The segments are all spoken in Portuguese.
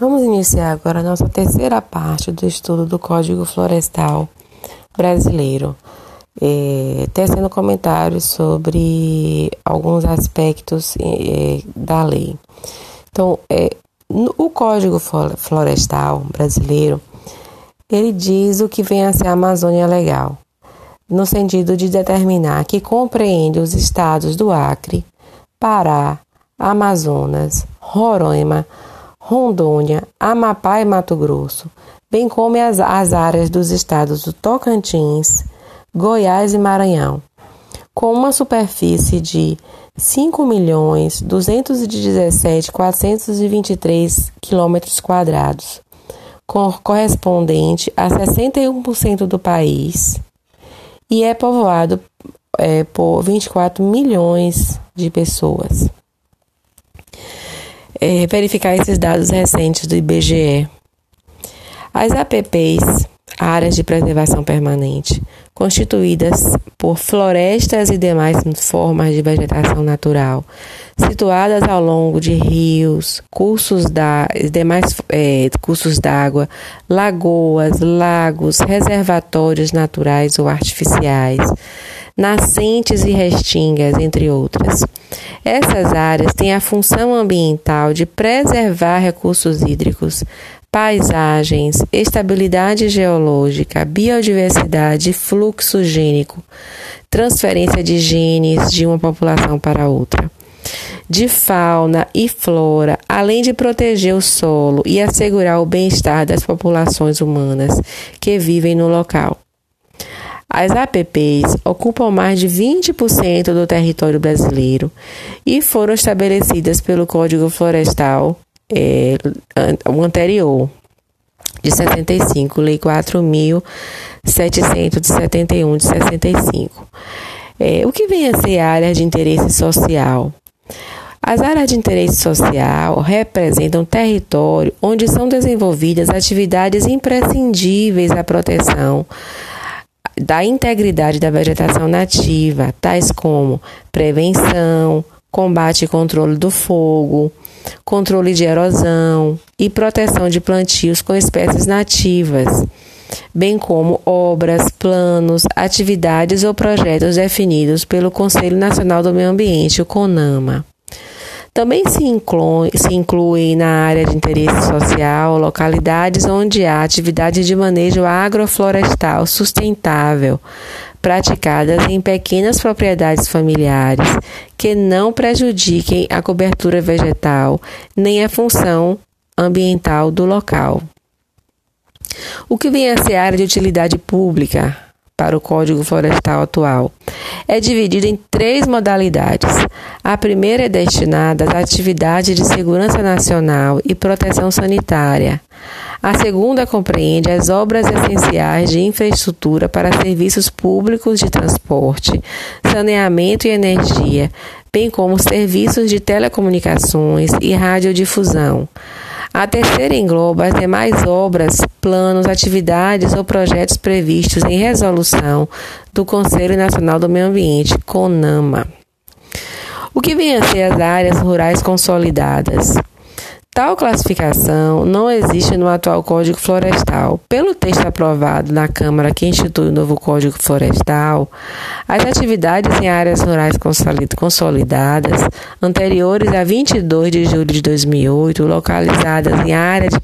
Vamos iniciar agora a nossa terceira parte do estudo do Código Florestal Brasileiro, é, tecendo comentários sobre alguns aspectos é, da lei. Então, é, no, o Código Florestal Brasileiro, ele diz o que vem a ser a Amazônia Legal, no sentido de determinar que compreende os estados do Acre, Pará, Amazonas, Roraima, Rondônia, Amapá e Mato Grosso, bem como as, as áreas dos estados do Tocantins, Goiás e Maranhão, com uma superfície de 5.217.423 km quadrados, correspondente a 61% do país, e é povoado é, por 24 milhões de pessoas é, verificar esses dados recentes do IBGE. As APPs, áreas de preservação permanente, constituídas por florestas e demais formas de vegetação natural, situadas ao longo de rios, cursos da, demais é, cursos d'água, lagoas, lagos, reservatórios naturais ou artificiais, nascentes e restingas, entre outras. Essas áreas têm a função ambiental de preservar recursos hídricos, paisagens, estabilidade geológica, biodiversidade, fluxo gênico, transferência de genes de uma população para outra, de fauna e flora, além de proteger o solo e assegurar o bem-estar das populações humanas que vivem no local. As APPs ocupam mais de 20% do território brasileiro e foram estabelecidas pelo Código Florestal é, anterior, de 65, Lei 4.771 de 65. É, o que vem a ser área de interesse social? As áreas de interesse social representam território onde são desenvolvidas atividades imprescindíveis à proteção da integridade da vegetação nativa, tais como prevenção, combate e controle do fogo, controle de erosão e proteção de plantios com espécies nativas, bem como obras, planos, atividades ou projetos definidos pelo Conselho Nacional do Meio Ambiente, o CONAMA. Também se inclui, se inclui na área de interesse social localidades onde há atividade de manejo agroflorestal sustentável, praticadas em pequenas propriedades familiares que não prejudiquem a cobertura vegetal nem a função ambiental do local. O que vem a ser área de utilidade pública para o Código Florestal atual é dividida em três modalidades. A primeira é destinada às atividades de segurança nacional e proteção sanitária. A segunda compreende as obras essenciais de infraestrutura para serviços públicos de transporte, saneamento e energia, bem como serviços de telecomunicações e radiodifusão. A terceira engloba as demais obras, planos, atividades ou projetos previstos em resolução do Conselho Nacional do Meio Ambiente, CONAMA. O que vem a ser as áreas rurais consolidadas? Tal classificação não existe no atual Código Florestal. Pelo texto aprovado na Câmara que institui o novo Código Florestal, as atividades em áreas rurais consolidadas anteriores a 22 de julho de 2008, localizadas em área de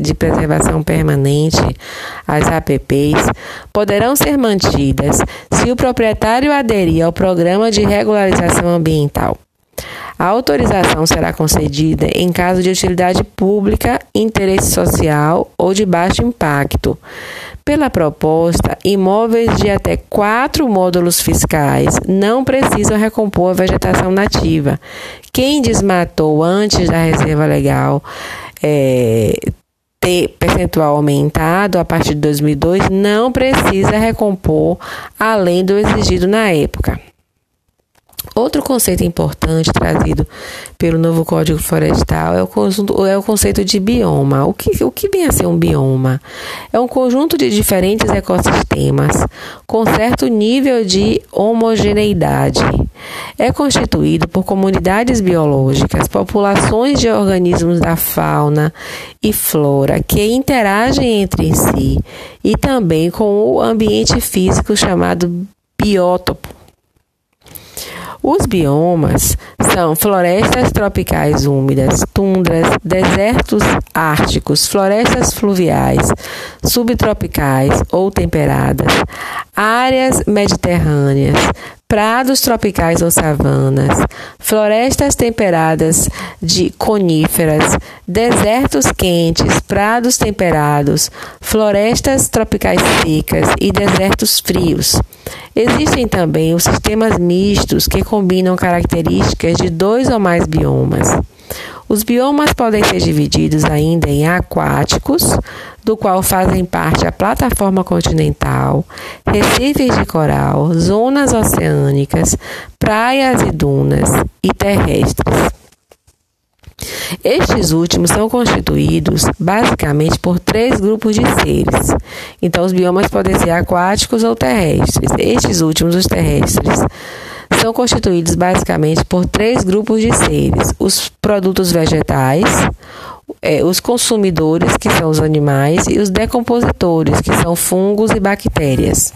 de preservação permanente, as APPs, poderão ser mantidas se o proprietário aderir ao programa de regularização ambiental. A autorização será concedida em caso de utilidade pública, interesse social ou de baixo impacto. Pela proposta, imóveis de até quatro módulos fiscais não precisam recompor a vegetação nativa. Quem desmatou antes da reserva legal é, ter percentual aumentado a partir de 2002 não precisa recompor além do exigido na época. Outro conceito importante trazido pelo novo Código Florestal é o, conjunto, é o conceito de bioma. O que, o que vem a ser um bioma? É um conjunto de diferentes ecossistemas com certo nível de homogeneidade é constituído por comunidades biológicas, populações de organismos da fauna e flora que interagem entre si e também com o ambiente físico chamado biótopo. Os biomas são florestas tropicais úmidas, tundras, desertos árticos, florestas fluviais, subtropicais ou temperadas, áreas mediterrâneas, prados tropicais ou savanas, florestas temperadas de coníferas, desertos quentes, prados temperados, florestas tropicais secas e desertos frios. Existem também os sistemas mistos que combinam características de dois ou mais biomas. Os biomas podem ser divididos ainda em aquáticos, do qual fazem parte a plataforma continental, recifes de coral, zonas oceânicas, praias e dunas, e terrestres. Estes últimos são constituídos basicamente por três grupos de seres. Então, os biomas podem ser aquáticos ou terrestres. Estes últimos, os terrestres, são constituídos basicamente por três grupos de seres: os produtos vegetais, é, os consumidores, que são os animais, e os decompositores, que são fungos e bactérias.